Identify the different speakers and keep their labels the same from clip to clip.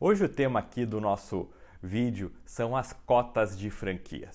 Speaker 1: Hoje o tema aqui do nosso vídeo são as cotas de franquia.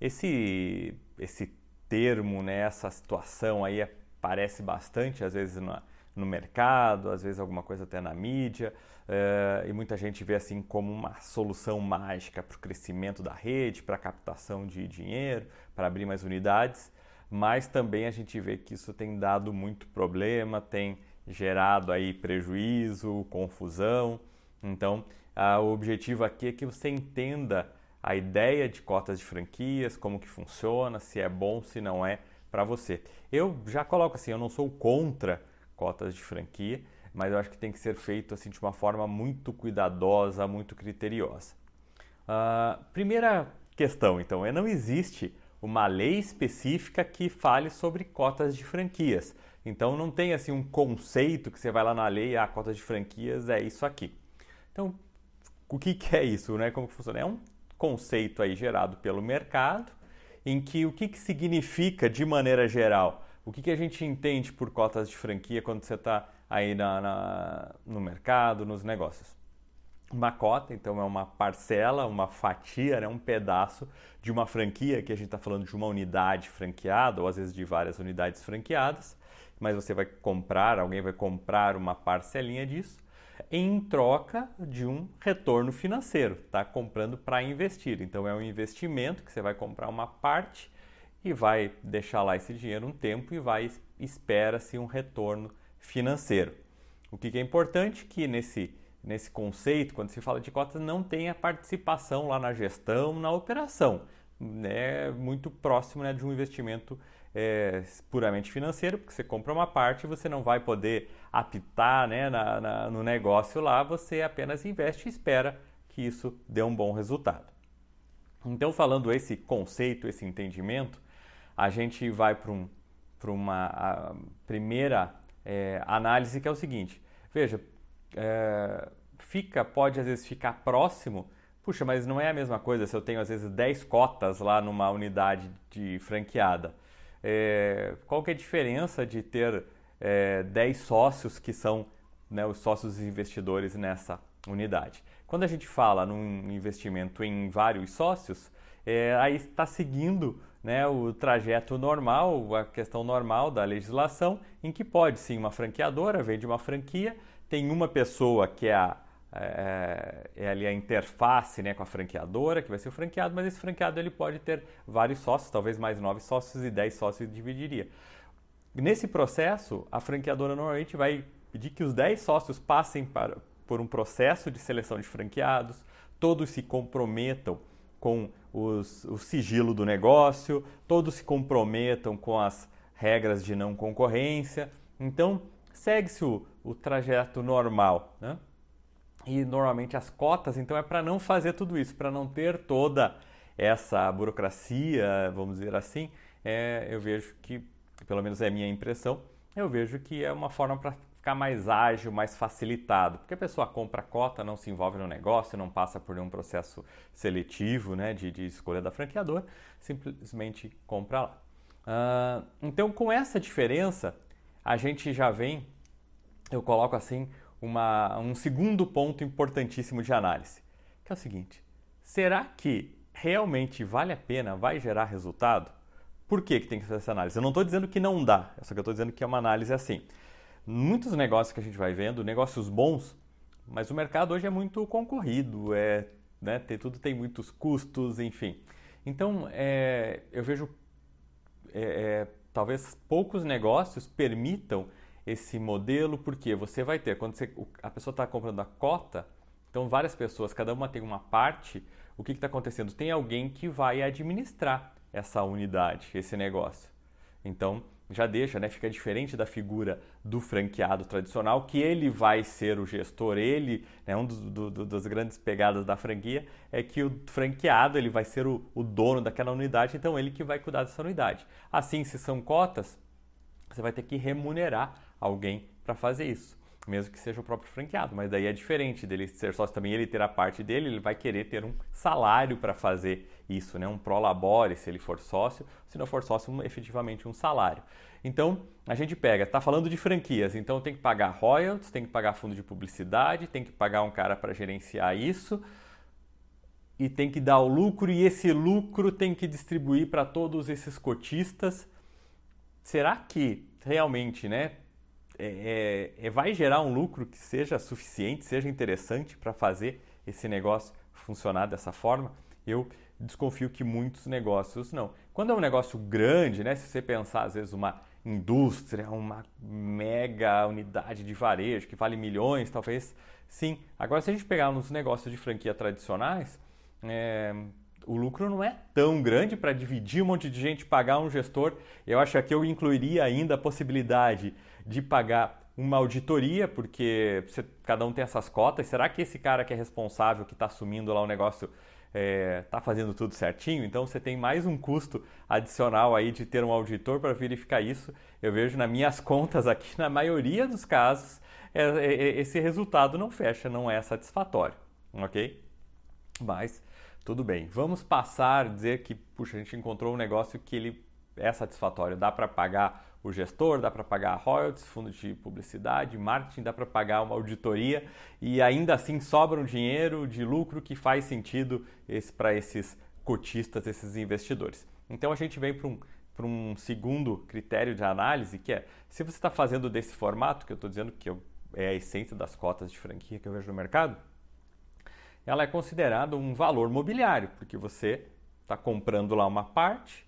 Speaker 1: Esse, esse termo, né, essa situação aí aparece bastante, às vezes no, no mercado, às vezes alguma coisa até na mídia, uh, e muita gente vê assim como uma solução mágica para o crescimento da rede, para a captação de dinheiro, para abrir mais unidades, mas também a gente vê que isso tem dado muito problema, tem gerado aí prejuízo, confusão. Então, uh, o objetivo aqui é que você entenda a ideia de cotas de franquias, como que funciona, se é bom, se não é para você. Eu já coloco assim, eu não sou contra cotas de franquia, mas eu acho que tem que ser feito assim de uma forma muito cuidadosa, muito criteriosa. Uh, primeira questão, então, é não existe uma lei específica que fale sobre cotas de franquias. Então não tem assim um conceito que você vai lá na lei, a ah, cota de franquias é isso aqui. Então, o que, que é isso, né? Como que funciona? É um conceito aí gerado pelo mercado, em que o que, que significa de maneira geral o que, que a gente entende por cotas de franquia quando você está aí na, na, no mercado, nos negócios? Uma cota, então, é uma parcela, uma fatia, né, um pedaço de uma franquia, que a gente está falando de uma unidade franqueada, ou às vezes de várias unidades franqueadas, mas você vai comprar, alguém vai comprar uma parcelinha disso, em troca de um retorno financeiro, está comprando para investir. Então é um investimento que você vai comprar uma parte e vai deixar lá esse dinheiro um tempo e vai espera-se um retorno financeiro. O que é importante que nesse nesse conceito, quando se fala de cotas, não tem a participação lá na gestão, na operação. É muito próximo né, de um investimento é, puramente financeiro, porque você compra uma parte você não vai poder apitar né, na, na, no negócio lá, você apenas investe e espera que isso dê um bom resultado. Então, falando esse conceito, esse entendimento, a gente vai para um, uma primeira é, análise que é o seguinte: veja, é, fica, pode às vezes ficar próximo, puxa, mas não é a mesma coisa se eu tenho às vezes 10 cotas lá numa unidade de franqueada. É, qual que é a diferença de ter é, 10 sócios que são né, os sócios investidores nessa unidade? Quando a gente fala num investimento em vários sócios, é, aí está seguindo né, o trajeto normal, a questão normal da legislação, em que pode sim uma franqueadora vende uma franquia, tem uma pessoa que é, a, é, é, ali a interface né, com a franqueadora, que vai ser o franqueado, mas esse franqueado ele pode ter vários sócios, talvez mais nove sócios e dez sócios dividiria. Nesse processo, a franqueadora normalmente vai pedir que os dez sócios passem para, por um processo de seleção de franqueados, todos se comprometam com os, o sigilo do negócio, todos se comprometam com as regras de não concorrência. Então, segue-se o, o trajeto normal. Né? E normalmente as cotas, então, é para não fazer tudo isso, para não ter toda essa burocracia, vamos dizer assim. É, eu vejo que, pelo menos é a minha impressão, eu vejo que é uma forma para ficar mais ágil, mais facilitado, porque a pessoa compra a cota, não se envolve no negócio, não passa por nenhum processo seletivo né, de, de escolha da franqueadora, simplesmente compra lá. Uh, então, com essa diferença, a gente já vem, eu coloco assim, uma, um segundo ponto importantíssimo de análise, que é o seguinte: será que realmente vale a pena, vai gerar resultado? Por que, que tem que fazer essa análise? Eu não estou dizendo que não dá, só que eu estou dizendo que é uma análise assim muitos negócios que a gente vai vendo, negócios bons, mas o mercado hoje é muito concorrido, é, né, tem, tudo tem muitos custos, enfim. Então, é, eu vejo é, é, talvez poucos negócios permitam esse modelo, porque você vai ter, quando você, a pessoa está comprando a cota, então várias pessoas, cada uma tem uma parte, o que está acontecendo? Tem alguém que vai administrar essa unidade, esse negócio. Então, já deixa, né? Fica diferente da figura do franqueado tradicional, que ele vai ser o gestor, ele, né, um dos, do, do, das grandes pegadas da franquia é que o franqueado ele vai ser o, o dono daquela unidade, então ele que vai cuidar dessa unidade. Assim, se são cotas, você vai ter que remunerar alguém para fazer isso. mesmo que seja o próprio franqueado, mas daí é diferente dele ser sócio também, ele ter a parte dele, ele vai querer ter um salário para fazer isso, né? um prolabore se ele for sócio, se não for sócio, um, efetivamente um salário. Então, a gente pega, está falando de franquias, então tem que pagar royalties, tem que pagar fundo de publicidade, tem que pagar um cara para gerenciar isso, e tem que dar o lucro, e esse lucro tem que distribuir para todos esses cotistas. Será que realmente, né, é, é, é, vai gerar um lucro que seja suficiente, seja interessante para fazer esse negócio funcionar dessa forma? Eu desconfio que muitos negócios não. Quando é um negócio grande, né, se você pensar às vezes uma indústria, uma mega unidade de varejo que vale milhões, talvez sim. Agora, se a gente pegar nos negócios de franquia tradicionais, é, o lucro não é tão grande para dividir um monte de gente, pagar um gestor. Eu acho que eu incluiria ainda a possibilidade de pagar uma auditoria, porque você, cada um tem essas cotas. Será que esse cara que é responsável, que está assumindo lá o negócio, está é, tá fazendo tudo certinho? Então você tem mais um custo adicional aí de ter um auditor para verificar isso. Eu vejo nas minhas contas aqui, na maioria dos casos, é, é, é esse resultado não fecha, não é satisfatório, ok? Mas tudo bem. Vamos passar a dizer que, puxa, a gente encontrou um negócio que ele é satisfatório. Dá para pagar o gestor, dá para pagar royalties, fundo de publicidade, marketing, dá para pagar uma auditoria e ainda assim sobra um dinheiro de lucro que faz sentido esse, para esses cotistas, esses investidores. Então a gente vem para um, um segundo critério de análise, que é se você está fazendo desse formato, que eu estou dizendo que é a essência das cotas de franquia que eu vejo no mercado, ela é considerada um valor mobiliário, porque você está comprando lá uma parte,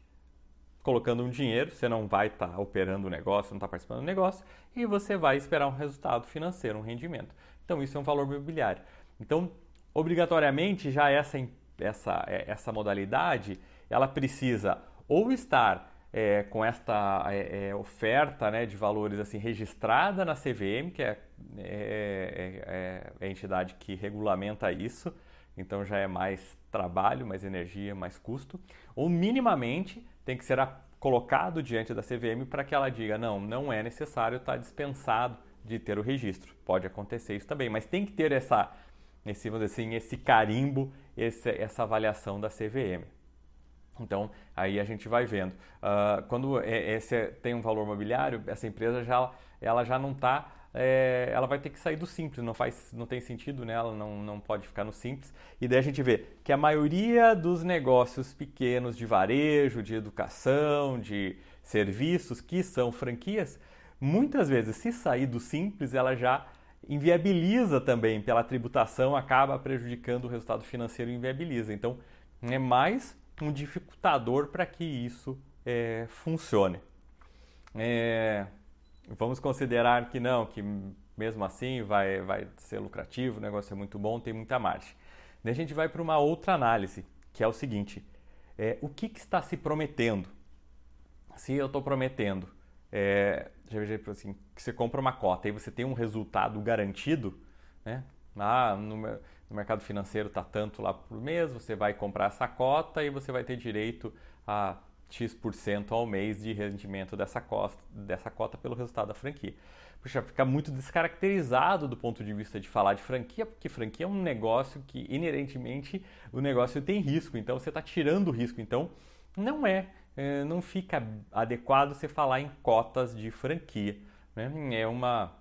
Speaker 1: colocando um dinheiro, você não vai estar tá operando o negócio, não está participando do negócio, e você vai esperar um resultado financeiro, um rendimento. Então isso é um valor mobiliário. Então, obrigatoriamente, já essa, essa, é, essa modalidade, ela precisa ou estar é, com esta é, é, oferta né, de valores assim registrada na CVM, que é, é, é, a entidade que regulamenta isso, então já é mais trabalho, mais energia, mais custo, ou minimamente tem que ser colocado diante da CVM para que ela diga não, não é necessário estar tá dispensado de ter o registro. Pode acontecer isso também, mas tem que ter essa, esse, vamos dizer assim, esse carimbo, esse, essa avaliação da CVM. Então, aí a gente vai vendo. Uh, quando esse tem um valor mobiliário, essa empresa já, ela já não está é, ela vai ter que sair do simples, não, faz, não tem sentido, né? ela não, não pode ficar no simples. E daí a gente vê que a maioria dos negócios pequenos de varejo, de educação, de serviços que são franquias, muitas vezes, se sair do simples, ela já inviabiliza também pela tributação, acaba prejudicando o resultado financeiro e inviabiliza. Então, é mais um dificultador para que isso é, funcione. É, vamos considerar que não, que mesmo assim vai, vai ser lucrativo, o negócio é muito bom, tem muita margem. Daí a gente vai para uma outra análise, que é o seguinte: é, o que, que, está se prometendo? Se eu estou prometendo, é, já veja assim, que você compra uma cota e você tem um resultado garantido, né? Ah, no, no mercado financeiro está tanto lá por mês, você vai comprar essa cota e você vai ter direito a X% ao mês de rendimento dessa cota, dessa cota pelo resultado da franquia. Puxa, fica muito descaracterizado do ponto de vista de falar de franquia, porque franquia é um negócio que inerentemente o negócio tem risco, então você está tirando o risco. Então não é, é, não fica adequado você falar em cotas de franquia. Né? É uma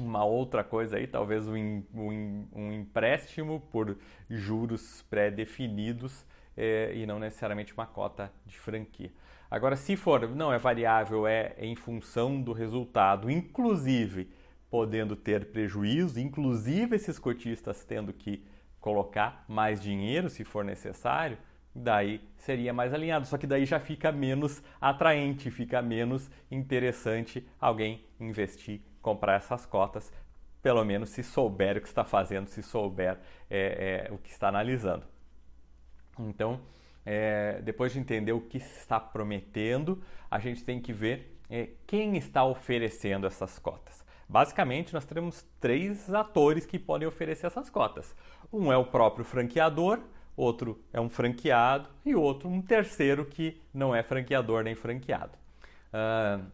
Speaker 1: uma outra coisa aí, talvez um, um, um empréstimo por juros pré-definidos é, e não necessariamente uma cota de franquia. Agora, se for, não é variável, é em função do resultado, inclusive podendo ter prejuízo, inclusive esses cotistas tendo que colocar mais dinheiro se for necessário, daí seria mais alinhado. Só que daí já fica menos atraente, fica menos interessante alguém investir comprar essas cotas, pelo menos se souber o que está fazendo, se souber é, é, o que está analisando. Então, é, depois de entender o que está prometendo, a gente tem que ver é, quem está oferecendo essas cotas. Basicamente, nós temos três atores que podem oferecer essas cotas. Um é o próprio franqueador, outro é um franqueado e outro um terceiro que não é franqueador nem franqueado. Uh,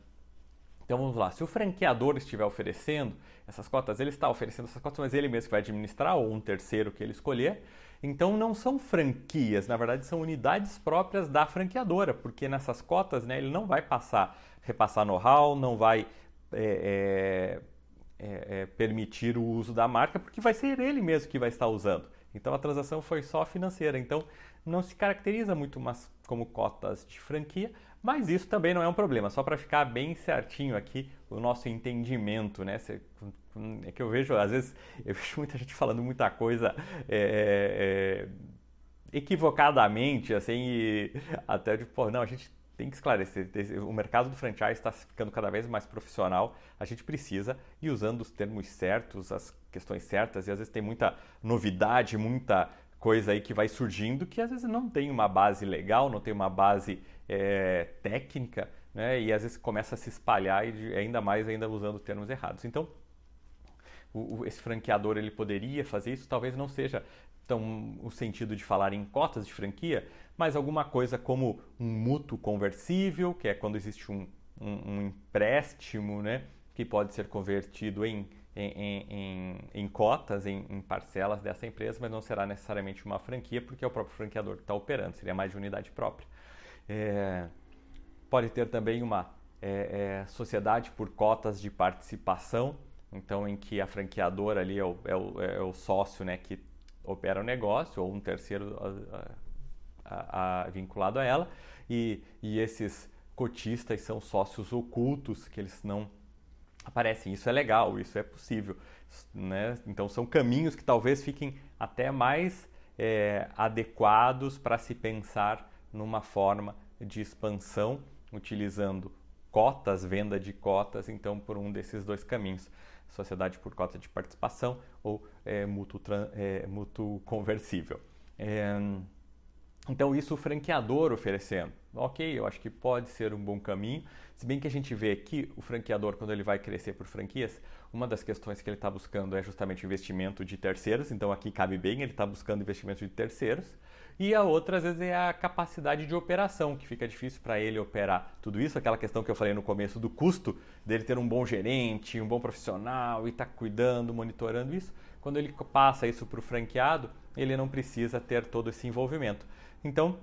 Speaker 1: então vamos lá, se o franqueador estiver oferecendo, essas cotas, ele está oferecendo essas cotas, mas ele mesmo que vai administrar, ou um terceiro que ele escolher. Então não são franquias, na verdade são unidades próprias da franqueadora, porque nessas cotas né, ele não vai passar, repassar know-how, não vai é, é, é, é, permitir o uso da marca, porque vai ser ele mesmo que vai estar usando. Então a transação foi só financeira. Então não se caracteriza muito mais como cotas de franquia, mas isso também não é um problema. Só para ficar bem certinho aqui o nosso entendimento, né? É que eu vejo, às vezes, eu vejo muita gente falando muita coisa é, é, equivocadamente, assim, e até de, pô, não, a gente tem que esclarecer. O mercado do franchise está ficando cada vez mais profissional. A gente precisa ir usando os termos certos, as questões certas, e às vezes tem muita novidade, muita coisa aí que vai surgindo que às vezes não tem uma base legal, não tem uma base é, técnica, né? E às vezes começa a se espalhar e ainda mais ainda usando termos errados. Então, o, o, esse franqueador ele poderia fazer isso, talvez não seja tão o sentido de falar em cotas de franquia, mas alguma coisa como um mútuo conversível, que é quando existe um, um, um empréstimo, né, que pode ser convertido em, em, em, em cotas, em, em, parcelas dessa empresa, mas não será necessariamente uma franquia, porque é o próprio franqueador que está operando, seria mais de unidade própria. É, pode ter também uma é, é, sociedade por cotas de participação, então em que a franqueadora ali é o, é o, é o sócio né, que opera o negócio, ou um terceiro a, a, a, vinculado a ela, e, e esses cotistas são sócios ocultos, que eles não aparecem. Isso é legal, isso é possível. Né? Então são caminhos que talvez fiquem até mais é, adequados para se pensar numa forma de expansão utilizando cotas, venda de cotas, então por um desses dois caminhos, sociedade por cota de participação ou é, mútuo, é, mútuo conversível. É, então isso o franqueador oferecendo, ok, eu acho que pode ser um bom caminho, se bem que a gente vê que o franqueador quando ele vai crescer por franquias, uma das questões que ele está buscando é justamente investimento de terceiros, então aqui cabe bem, ele está buscando investimento de terceiros, e a outra, às vezes, é a capacidade de operação, que fica difícil para ele operar tudo isso. Aquela questão que eu falei no começo do custo, dele ter um bom gerente, um bom profissional e estar tá cuidando, monitorando isso. Quando ele passa isso para o franqueado, ele não precisa ter todo esse envolvimento. Então,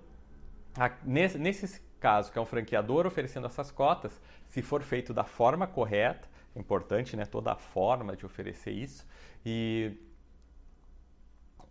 Speaker 1: a, nesse, nesse caso, que é um franqueador oferecendo essas cotas, se for feito da forma correta, é importante né, toda a forma de oferecer isso, e,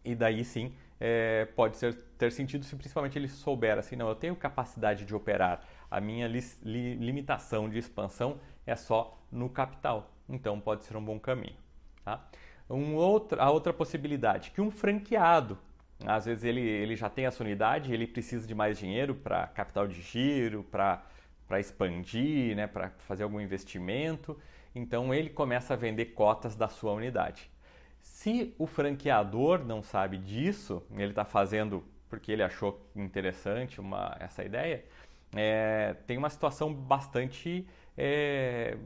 Speaker 1: e daí sim é, pode ser, ter sentido se principalmente ele souber assim, não, eu tenho capacidade de operar, a minha li, li, limitação de expansão é só no capital, então pode ser um bom caminho. Tá? Um outro, a outra possibilidade, que um franqueado, às vezes ele, ele já tem a sua unidade, ele precisa de mais dinheiro para capital de giro, para expandir, né, para fazer algum investimento, então ele começa a vender cotas da sua unidade. Se o franqueador não sabe disso, ele está fazendo porque ele achou interessante uma, essa ideia, é, tem uma situação bastante é,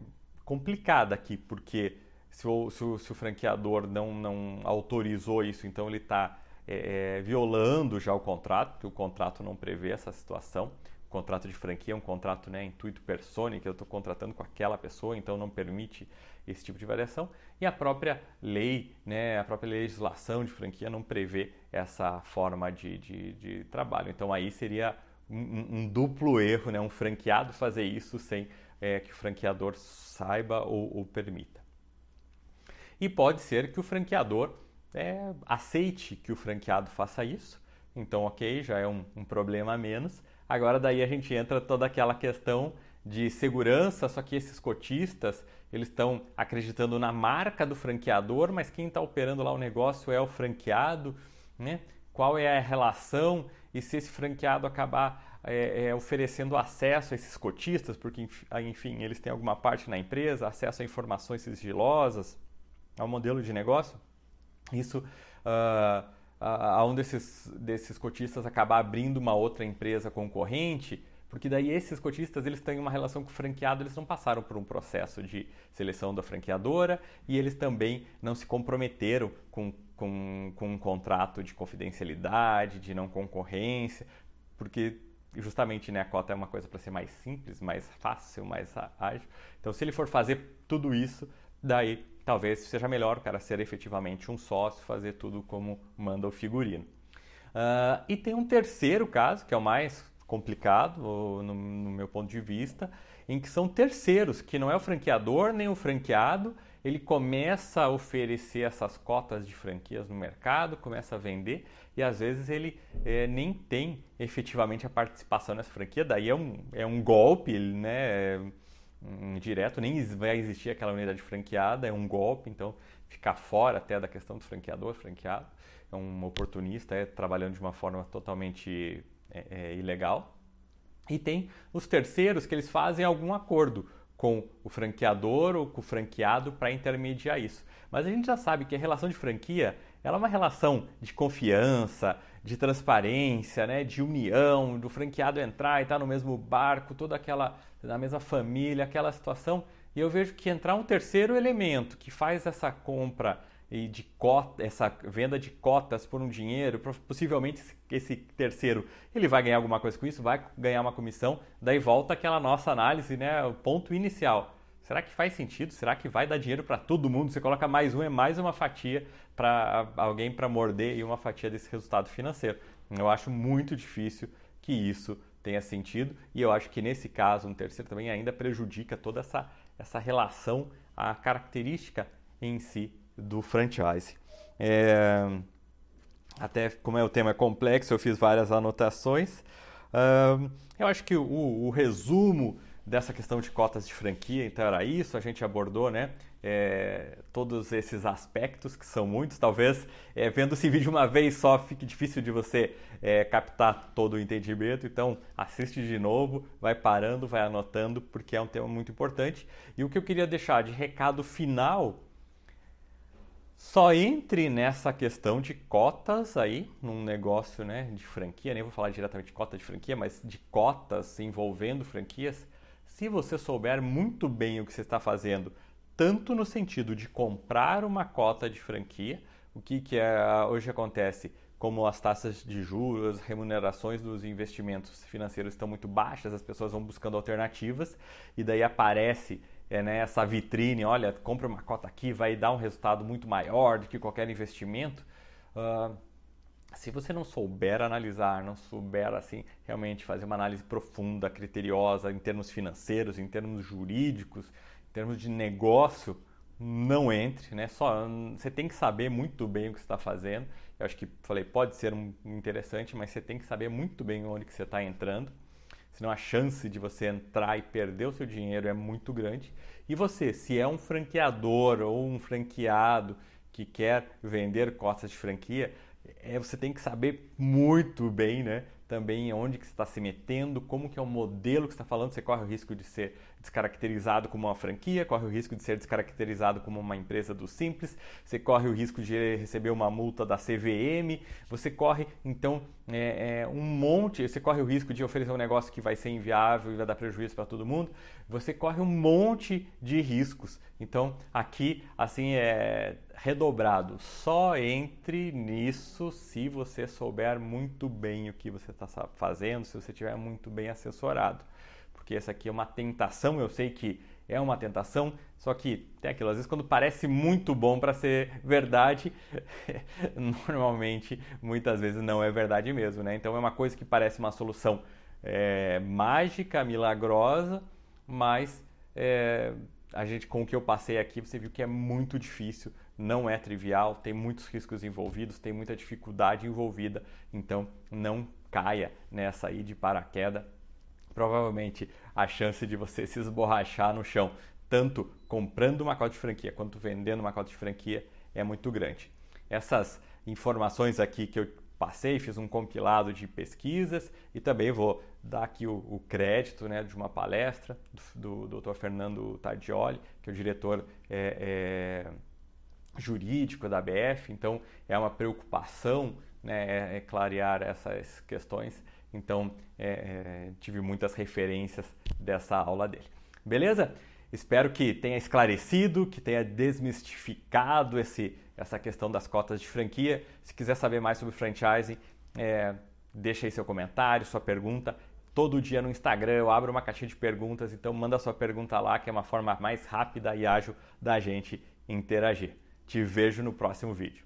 Speaker 1: complicada aqui, porque se o, se o, se o franqueador não, não, autorizou isso, então ele está é, é, violando já o contrato, porque o contrato não prevê essa situação contrato de franquia é um contrato né, intuito persone, que eu estou contratando com aquela pessoa, então não permite esse tipo de variação. E a própria lei, né, a própria legislação de franquia não prevê essa forma de, de, de trabalho. Então aí seria um, um, duplo erro, né, um franqueado fazer isso sem é, que o franqueador saiba ou, ou, permita. E pode ser que o franqueador é, aceite que o franqueado faça isso. Então, ok, já é um, um problema a menos Agora daí a gente entra toda aquela questão de segurança, só que esses cotistas, eles estão acreditando na marca do franqueador, mas quem está operando lá o negócio é o franqueado, né? Qual é a relação e se esse franqueado acabar é, é, oferecendo acesso a esses cotistas, porque enfim, eles têm alguma parte na empresa, acesso a informações sigilosas, ao modelo de negócio, isso uh, a, um desses, desses cotistas acabar abrindo uma outra empresa concorrente, porque daí esses cotistas eles têm uma relação com o franqueado, eles não passaram por um processo de seleção da franqueadora e eles também não se comprometeram com, com, com um contrato de confidencialidade, de não concorrência, porque justamente né, a cota é uma coisa para ser mais simples, mais fácil, mais ágil. Então, se ele for fazer tudo isso, daí talvez seja melhor o cara ser efetivamente um sócio, fazer tudo como manda o figurino. Uh, e tem um terceiro caso, que é o mais complicado, no, no meu ponto de vista, em que são terceiros, que não é o franqueador nem o franqueado, ele começa a oferecer essas cotas de franquias no mercado, começa a vender e às vezes ele é, nem tem efetivamente a participação nessa franquia, daí é um, é um golpe, né? Direto, nem vai existir aquela unidade franqueada, é um golpe, então ficar fora até da questão do franqueador, franqueado, é um oportunista, é trabalhando de uma forma totalmente é, é, ilegal. E tem os terceiros que eles fazem algum acordo com o franqueador ou com o franqueado para intermediar isso. Mas a gente já sabe que a relação de franquia ela é uma relação de confiança, de transparência, né, de união, do franqueado entrar e estar tá no mesmo barco, toda aquela na mesma família, aquela situação. E eu vejo que entrar um terceiro elemento que faz essa compra e de cota, essa venda de cotas por um dinheiro, possivelmente esse terceiro ele vai ganhar alguma coisa com isso, vai ganhar uma comissão, daí volta aquela nossa análise, né, o ponto inicial. Será que faz sentido? Será que vai dar dinheiro para todo mundo? Você coloca mais um, é mais uma fatia para alguém para morder e uma fatia desse resultado financeiro. Eu acho muito difícil que isso tenha sentido e eu acho que nesse caso um terceiro também ainda prejudica toda essa, essa relação, a característica em si do franchise. É, até como é o tema é complexo, eu fiz várias anotações. Eu acho que o, o, resumo dessa questão de cotas de franquia, então era isso, a gente abordou, né? É, todos esses aspectos, que são muitos, talvez é, vendo esse vídeo uma vez só fique difícil de você é, captar todo o entendimento, então assiste de novo, vai parando, vai anotando, porque é um tema muito importante. E o que eu queria deixar de recado final só entre nessa questão de cotas aí, num negócio né, de franquia, nem vou falar diretamente de cota de franquia, mas de cotas envolvendo franquias, se você souber muito bem o que você está fazendo, tanto no sentido de comprar uma cota de franquia, o que, que é, hoje acontece, como as taxas de juros, as remunerações dos investimentos financeiros estão muito baixas, as pessoas vão buscando alternativas e daí aparece é, né, essa vitrine, olha, compra uma cota aqui, vai dar um resultado muito maior do que qualquer investimento. Uh, se você não souber analisar, não souber assim realmente fazer uma análise profunda, criteriosa em termos financeiros, em termos jurídicos, em termos de negócio, não entre, né? Só você tem que saber muito bem o que está fazendo. Eu acho que falei pode ser um interessante, mas você tem que saber muito bem onde que você está entrando senão a chance de você entrar e perder o seu dinheiro é muito grande. E você, se é um franqueador ou um franqueado que quer vender cotas de franquia, é, você tem que saber muito bem, né? Também onde que você está se metendo, como que é o modelo que está falando, você corre o risco de ser descaracterizado como uma franquia, corre o risco de ser descaracterizado como uma empresa do Simples, você corre o risco de receber uma multa da CVM, você corre então é, é, um monte, você corre o risco de oferecer um negócio que vai ser inviável e vai dar prejuízo para todo mundo, você corre um monte de riscos. Então aqui assim é redobrado, só entre nisso se você souber muito bem o que você está fazendo, se você estiver muito bem assessorado porque essa aqui é uma tentação, eu sei que é uma tentação, só que tem aquilo, às vezes quando parece muito bom para ser verdade, normalmente, muitas vezes não é verdade mesmo, né? Então é uma coisa que parece uma solução é, mágica, milagrosa, mas é, a gente, com o que eu passei aqui, você viu que é muito difícil, não é trivial, tem muitos riscos envolvidos, tem muita dificuldade envolvida, então não caia nessa aí de paraquedas provavelmente a chance de você se esborrachar no chão, tanto comprando uma cota de franquia quanto vendendo uma cota de franquia, é muito grande. Essas informações aqui que eu passei, fiz um compilado de pesquisas e também vou dar aqui o, o crédito né, de uma palestra do, do Dr. Fernando Tardioli, que é o diretor é, é, jurídico da BF, então é uma preocupação né, é, é clarear essas questões então, é, é, tive muitas referências dessa aula dele. Beleza? Espero que tenha esclarecido, que tenha desmistificado esse, essa questão das cotas de franquia. Se quiser saber mais sobre franchising, é, deixa aí seu comentário, sua pergunta. Todo dia no Instagram eu abro uma caixinha de perguntas, então manda sua pergunta lá, que é uma forma mais rápida e ágil da gente interagir. Te vejo no próximo vídeo.